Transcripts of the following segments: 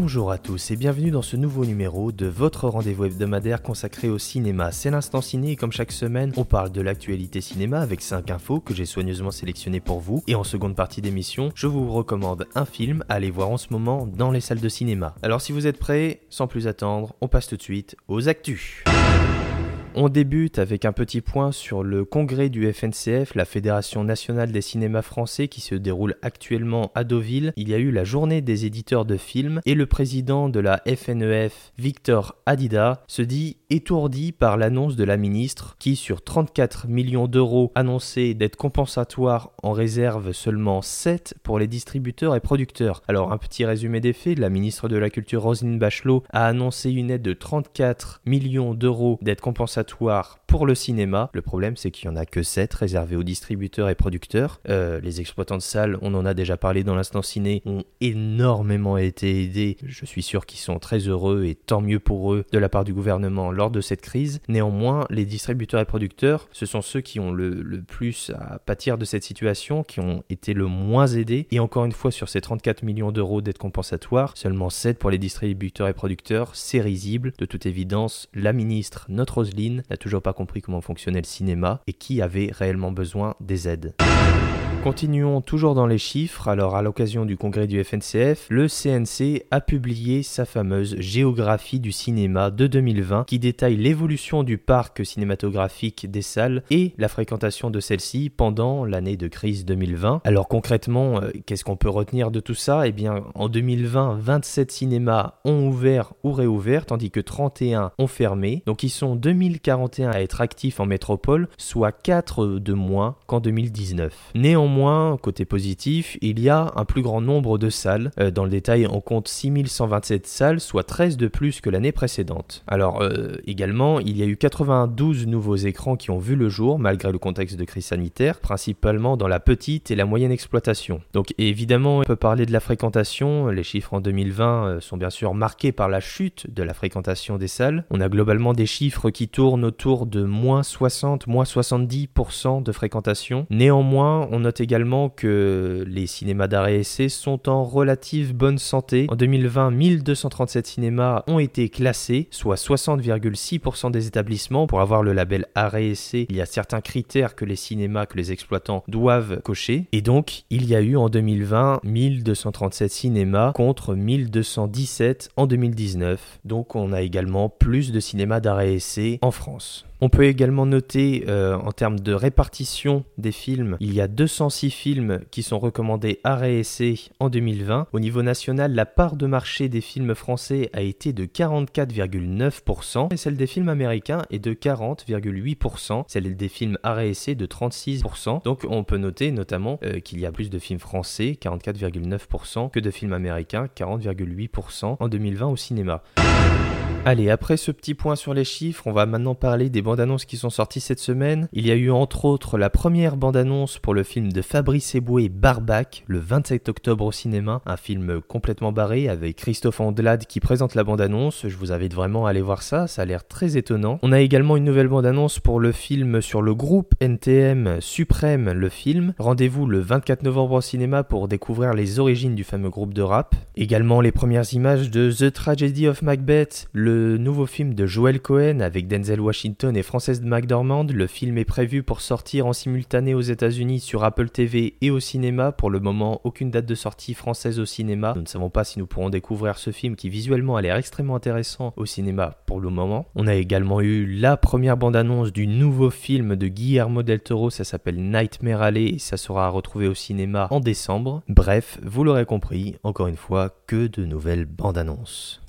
Bonjour à tous et bienvenue dans ce nouveau numéro de votre rendez-vous hebdomadaire consacré au cinéma. C'est l'instant ciné et comme chaque semaine, on parle de l'actualité cinéma avec 5 infos que j'ai soigneusement sélectionnées pour vous. Et en seconde partie d'émission, je vous recommande un film à aller voir en ce moment dans les salles de cinéma. Alors si vous êtes prêts, sans plus attendre, on passe tout de suite aux actus. On débute avec un petit point sur le congrès du FNCF, la Fédération nationale des cinémas français qui se déroule actuellement à Deauville. Il y a eu la journée des éditeurs de films et le président de la FNEF, e Victor Adida, se dit étourdi par l'annonce de la ministre qui, sur 34 millions d'euros annoncés d'être compensatoires, en réserve seulement 7 pour les distributeurs et producteurs. Alors un petit résumé des faits, la ministre de la Culture Roselyne Bachelot a annoncé une aide de 34 millions d'euros d'aide pour le cinéma. Le problème, c'est qu'il n'y en a que 7 réservés aux distributeurs et producteurs. Euh, les exploitants de salles, on en a déjà parlé dans l'instant ciné, ont énormément été aidés. Je suis sûr qu'ils sont très heureux et tant mieux pour eux de la part du gouvernement lors de cette crise. Néanmoins, les distributeurs et producteurs, ce sont ceux qui ont le, plus à pâtir de cette situation, qui ont été le moins aidés. Et encore une fois, sur ces 34 millions d'euros d'aide compensatoire, seulement 7 pour les distributeurs et producteurs, c'est risible. De toute évidence, la ministre, notre Roselyne, n'a toujours pas compris comment fonctionnait le cinéma et qui avait réellement besoin des aides. Continuons toujours dans les chiffres. Alors, à l'occasion du congrès du FNCF, le CNC a publié sa fameuse géographie du cinéma de 2020 qui détaille l'évolution du parc cinématographique des salles et la fréquentation de celles-ci pendant l'année de crise 2020. Alors, concrètement, euh, qu'est-ce qu'on peut retenir de tout ça? Eh bien, en 2020, 27 cinémas ont ouvert ou réouvert, tandis que 31 ont fermé. Donc, ils sont 2041 à être actifs en métropole, soit 4 de moins qu'en 2019. Néanmoins, Néanmoins, côté positif, il y a un plus grand nombre de salles. Euh, dans le détail, on compte 6127 salles, soit 13 de plus que l'année précédente. Alors euh, également, il y a eu 92 nouveaux écrans qui ont vu le jour malgré le contexte de crise sanitaire, principalement dans la petite et la moyenne exploitation. Donc évidemment, on peut parler de la fréquentation. Les chiffres en 2020 euh, sont bien sûr marqués par la chute de la fréquentation des salles. On a globalement des chiffres qui tournent autour de moins 60, moins 70% de fréquentation. Néanmoins, on note également que les cinémas d'arrêt essai sont en relative bonne santé. En 2020, 1237 cinémas ont été classés, soit 60,6% des établissements. Pour avoir le label arrêt essai, il y a certains critères que les cinémas, que les exploitants doivent cocher. Et donc, il y a eu en 2020 1237 cinémas contre 1217 en 2019. Donc, on a également plus de cinémas d'arrêt essai en France. On peut également noter euh, en termes de répartition des films, il y a 206 films qui sont recommandés à réessai en 2020. Au niveau national, la part de marché des films français a été de 44,9% et celle des films américains est de 40,8%, celle des films à réessai de 36%. Donc on peut noter notamment euh, qu'il y a plus de films français, 44,9%, que de films américains, 40,8% en 2020 au cinéma. Allez, après ce petit point sur les chiffres, on va maintenant parler des bandes annonces qui sont sorties cette semaine. Il y a eu entre autres la première bande annonce pour le film de Fabrice Eboué Barbac, le 27 octobre au cinéma, un film complètement barré avec Christophe Andelade qui présente la bande annonce. Je vous invite vraiment à aller voir ça, ça a l'air très étonnant. On a également une nouvelle bande annonce pour le film sur le groupe NTM Suprême, le film. Rendez-vous le 24 novembre au cinéma pour découvrir les origines du fameux groupe de rap. Également les premières images de The Tragedy of Macbeth, le nouveau film de Joel Cohen avec Denzel Washington et Frances McDormand. Le film est prévu pour sortir en simultané aux États-Unis sur Apple TV et au cinéma. Pour le moment, aucune date de sortie française au cinéma. Nous ne savons pas si nous pourrons découvrir ce film qui visuellement a l'air extrêmement intéressant au cinéma pour le moment. On a également eu la première bande-annonce du nouveau film de Guillermo del Toro. Ça s'appelle Nightmare Alley et ça sera à retrouver au cinéma en décembre. Bref, vous l'aurez compris, encore une fois, que de nouvelles bandes-annonces.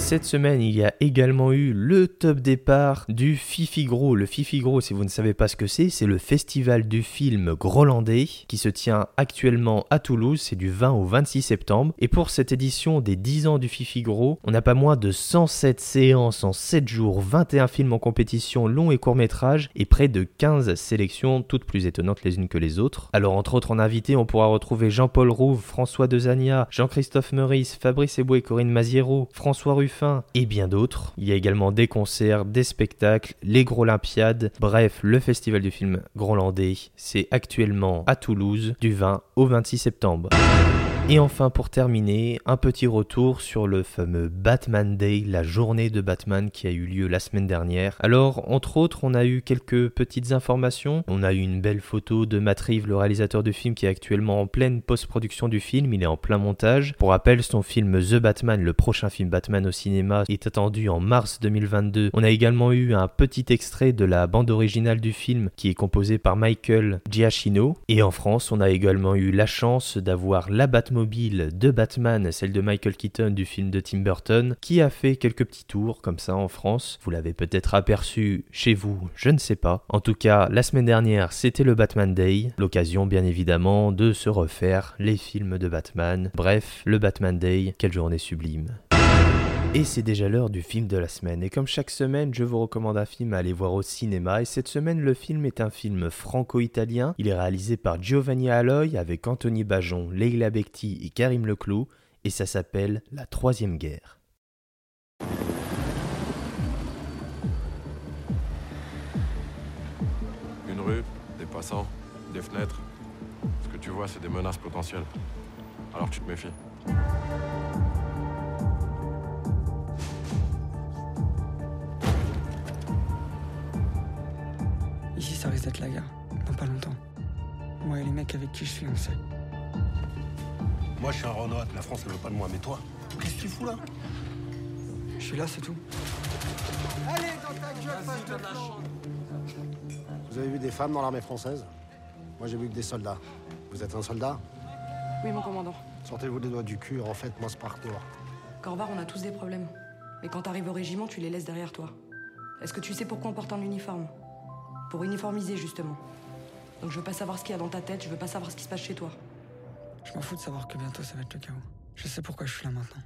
Cette semaine, il y a également eu le top départ du Fifigro. Le Fifigro, si vous ne savez pas ce que c'est, c'est le festival du film grolandais qui se tient actuellement à Toulouse. C'est du 20 au 26 septembre. Et pour cette édition des 10 ans du Fifigro, on n'a pas moins de 107 séances en 7 jours, 21 films en compétition long et court métrage et près de 15 sélections, toutes plus étonnantes les unes que les autres. Alors, entre autres, en invité, on pourra retrouver Jean-Paul Rouve, François Dezania, Jean-Christophe Meurice, Fabrice Eboué, Corinne Maziero, François Ruffin et bien d'autres. Il y a également des concerts, des spectacles, les Gros Olympiades, bref, le festival du film grolandais, c'est actuellement à Toulouse du 20 au 26 septembre. Et enfin, pour terminer, un petit retour sur le fameux Batman Day, la journée de Batman qui a eu lieu la semaine dernière. Alors, entre autres, on a eu quelques petites informations. On a eu une belle photo de Matt Reeves, le réalisateur du film, qui est actuellement en pleine post-production du film. Il est en plein montage. Pour rappel, son film The Batman, le prochain film Batman au cinéma, est attendu en mars 2022. On a également eu un petit extrait de la bande originale du film qui est composée par Michael Giacchino. Et en France, on a également eu la chance d'avoir la De Batman, celle de Michael Keaton du film de Tim Burton, qui a fait quelques petits tours comme ça en France. Vous l'avez peut-être aperçu chez vous, je ne sais pas. En tout cas, la semaine dernière, c'était le Batman Day, l'occasion bien évidemment de se refaire les films de Batman. Bref, le Batman Day, quelle journée sublime. Et c'est déjà l'heure du film de la semaine. Et comme chaque semaine, je vous recommande un film à aller voir au cinéma. Et cette semaine, le film est un film franco-italien. Il est réalisé par Giovanni Aloy avec Anthony Bajon, Leila Bekti et Karim Leclou. Et ça s'appelle La Troisième Guerre. Une rue, des passants, des fenêtres. Ce que tu vois, c'est des menaces potentielles. Alors tu te méfies. Ça risque d'être la guerre. Dans pas longtemps. Moi et les mecs avec qui je suis, on sait. Moi, je suis un Renoir. La France, elle veut pas de moi. Mais toi, qu'est-ce que tu fous là? Je suis là, c'est tout. Vous avez vu des femmes dans l'armée française? Moi, j'ai vu que des soldats. Vous êtes un soldat? Oui, mon commandant. Sortez-vous les doigts du cul, en fait, moi, ce parcours. Corvar, on a tous des problèmes. Mais quand t'arrives au régiment, tu les laisses derrière toi. Est-ce que tu sais pourquoi on porte un uniforme? Pour uniformiser, justement. Donc je veux pas savoir ce qu'il y a dans ta tête, je veux pas savoir ce qui se passe chez toi. Je m'en fous de savoir que bientôt ça va être le chaos. Je sais pourquoi je suis là maintenant.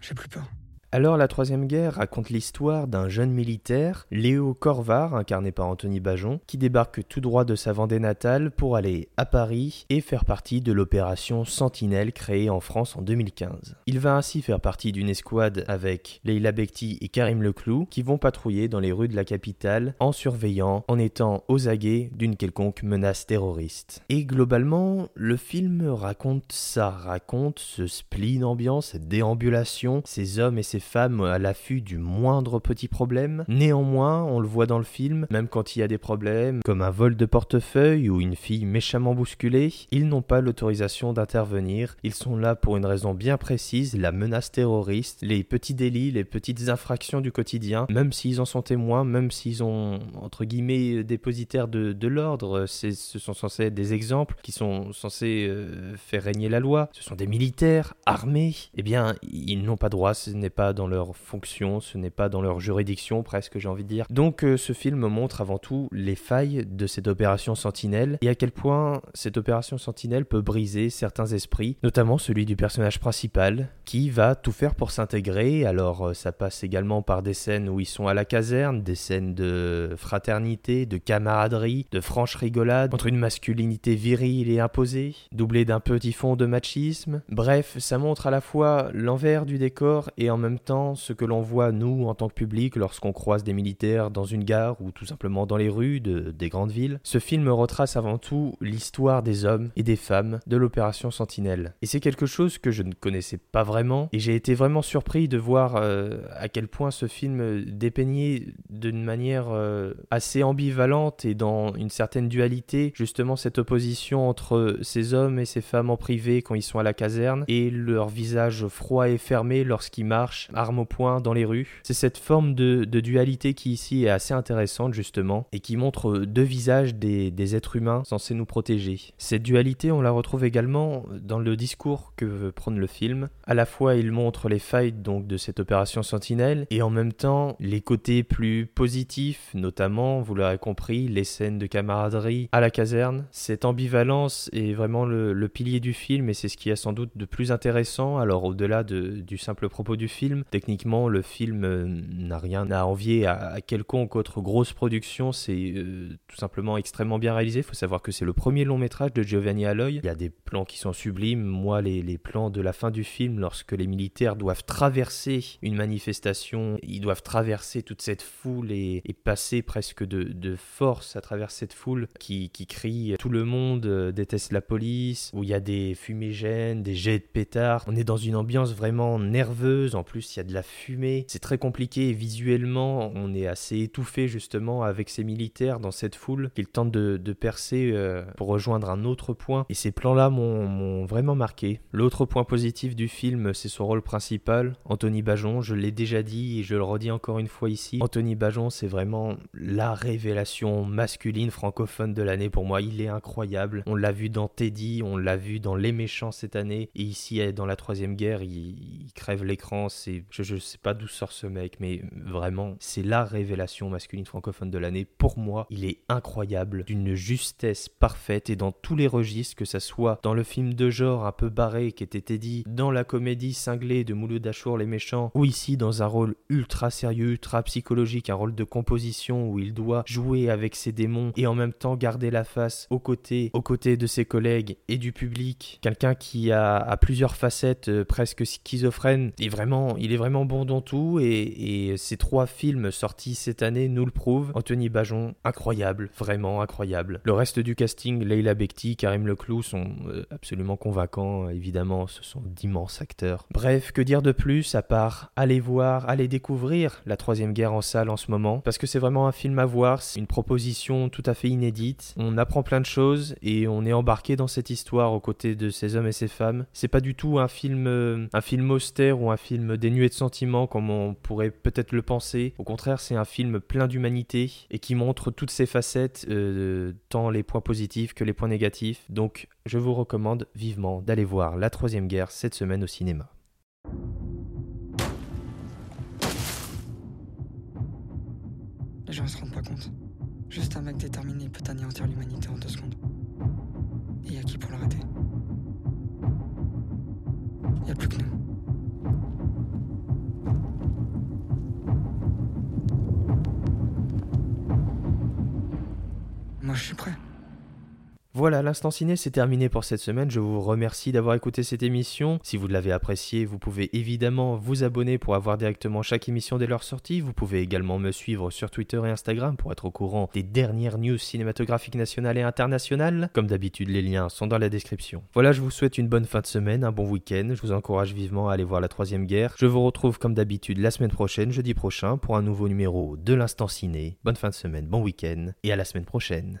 J'ai plus peur. Alors la Troisième Guerre raconte l'histoire d'un jeune militaire, Léo Corvar, incarné par Anthony Bajon, qui débarque tout droit de sa Vendée natale pour aller à Paris et faire partie de l'opération Sentinelle créée en France en 2015. Il va ainsi faire partie d'une escouade avec Leila Bekti et Karim Leclou qui vont patrouiller dans les rues de la capitale en surveillant, en étant aux aguets d'une quelconque menace terroriste. Et globalement, le film raconte ça, raconte ce spleen ambiance, cette déambulation, ces hommes et ces femmes à l'affût du moindre petit problème. Néanmoins, on le voit dans le film, même quand il y a des problèmes, comme un vol de portefeuille ou une fille méchamment bousculée, ils n'ont pas l'autorisation d'intervenir. Ils sont là pour une raison bien précise, la menace terroriste, les petits délits, les petites infractions du quotidien, même s'ils en sont témoins, même s'ils ont, entre guillemets, dépositaires de, l'ordre, ce sont censés être des exemples qui sont censés euh, faire régner la loi. Ce sont des militaires armés. Eh bien, ils n'ont pas droit, ce n'est pas dans leur fonction, ce n'est pas dans leur juridiction presque j'ai envie de dire. Donc euh, ce film montre avant tout les failles de cette opération Sentinelle et à quel point cette opération Sentinelle peut briser certains esprits, notamment celui du personnage principal qui va tout faire pour s'intégrer. Alors euh, ça passe également par des scènes où ils sont à la caserne, des scènes de fraternité, de camaraderie, de franche rigolade entre une masculinité virile et imposée, doublée d'un petit fond de machisme. Bref, ça montre à la fois l'envers du décor et en même temps ce que l'on voit nous en tant que public lorsqu'on croise des militaires dans une gare ou tout simplement dans les rues de, des grandes villes. Ce film retrace avant tout l'histoire des hommes et des femmes de l'opération Sentinelle. Et c'est quelque chose que je ne connaissais pas vraiment et j'ai été vraiment surpris de voir euh, à quel point ce film dépeignait d'une manière euh, assez ambivalente et dans une certaine dualité justement cette opposition entre ces hommes et ces femmes en privé quand ils sont à la caserne et leur visage froid et fermé lorsqu'ils marchent clash, armes au poing dans les rues. C'est cette forme de, dualité qui ici est assez intéressante justement et qui montre deux visages des, des êtres humains censés nous protéger. Cette dualité, on la retrouve également dans le discours que veut prendre le film. À la fois, il montre les failles donc de cette opération Sentinelle et en même temps les côtés plus positifs, notamment, vous l'aurez compris, les scènes de camaraderie à la caserne. Cette ambivalence est vraiment le, pilier du film et c'est ce qui est sans doute de plus intéressant. Alors au-delà du simple propos du film, techniquement le film euh, n'a rien à envier à, quelconque autre grosse production. C'est euh, tout simplement extrêmement bien réalisé. Il faut savoir que c'est le premier long métrage de Giovanni Aloy. Il y a des plans qui sont sublimes. Moi, les, plans de la fin du film, lorsque les militaires doivent traverser une manifestation, ils doivent traverser toute cette foule et, passer presque de, force à travers cette foule qui, qui crie tout le monde euh, déteste la police, où il y a des fumigènes, des jets de pétards. On est dans une ambiance vraiment nerveuse, en plus il y a de la fumée. C'est très compliqué et visuellement on est assez étouffé justement avec ces militaires dans cette foule qu'ils tentent de, percer euh, pour rejoindre un autre point. Et ces plans-là m'ont vraiment marqué. L'autre point positif du film, c'est son rôle principal, Anthony Bajon. Je l'ai déjà dit et je le redis encore une fois ici. Anthony Bajon, c'est vraiment la révélation masculine francophone de l'année pour moi. Il est incroyable. On l'a vu dans Teddy, on l'a vu dans Les Méchants cette année. Et ici, dans la Troisième Guerre, il, crève l'écran. Je, ne sais pas d'où sort ce mec, mais vraiment, c'est la révélation masculine francophone de l'année. Pour moi, il est incroyable, d'une justesse parfaite et dans tous les registres, que ça soit dans le film de genre un peu barré qui était Teddy, dans la comédie cinglée de Mouloud Achour, Les Méchants, ou ici dans un rôle ultra sérieux, ultra psychologique, un rôle de composition où il doit jouer avec ses démons et en même temps garder la face aux côtés, aux côtés de ses collègues et du public. Quelqu'un qui a, plusieurs facettes euh, presque schizophrènes. Et vraiment, il est vraiment bon dans tout et, ces trois films sortis cette année nous le prouvent. Anthony Bajon, incroyable, vraiment incroyable. Le reste du casting, Leila Bekti, Karim Leclou sont euh, absolument convaincants, évidemment, ce sont d'immenses acteurs. Bref, que dire de plus à part aller voir, aller découvrir la troisième guerre en salle en ce moment, parce que c'est vraiment un film à voir, c'est une proposition tout à fait inédite. On apprend plein de choses et on est embarqué dans cette histoire aux côtés de ces hommes et ces femmes. C'est pas du tout un film, euh, un film austère ou un film de sentiments comme on pourrait peut-être le penser. Au contraire, c'est un film plein d'humanité et qui montre toutes ses facettes, euh, tant les points positifs que les points négatifs. Donc, je vous recommande vivement d'aller voir La Troisième Guerre cette semaine au cinéma. Les gens se rendent pas compte. Juste un mec déterminé peut anéantir l'humanité en deux secondes. Voilà, l'instant ciné, c'est terminé pour cette semaine. Je vous remercie d'avoir écouté cette émission. Si vous l'avez appréciée, vous pouvez évidemment vous abonner pour avoir directement chaque émission dès leur sortie. Vous pouvez également me suivre sur Twitter et Instagram pour être au courant des dernières news cinématographiques nationales et internationales. Comme d'habitude, les liens sont dans la description. Voilà, je vous souhaite une bonne fin de semaine, un bon week-end. Je vous encourage vivement à aller voir la troisième guerre. Je vous retrouve comme d'habitude la semaine prochaine, jeudi prochain, pour un nouveau numéro de l'instant ciné. Bonne fin de semaine, bon week-end et à la semaine prochaine.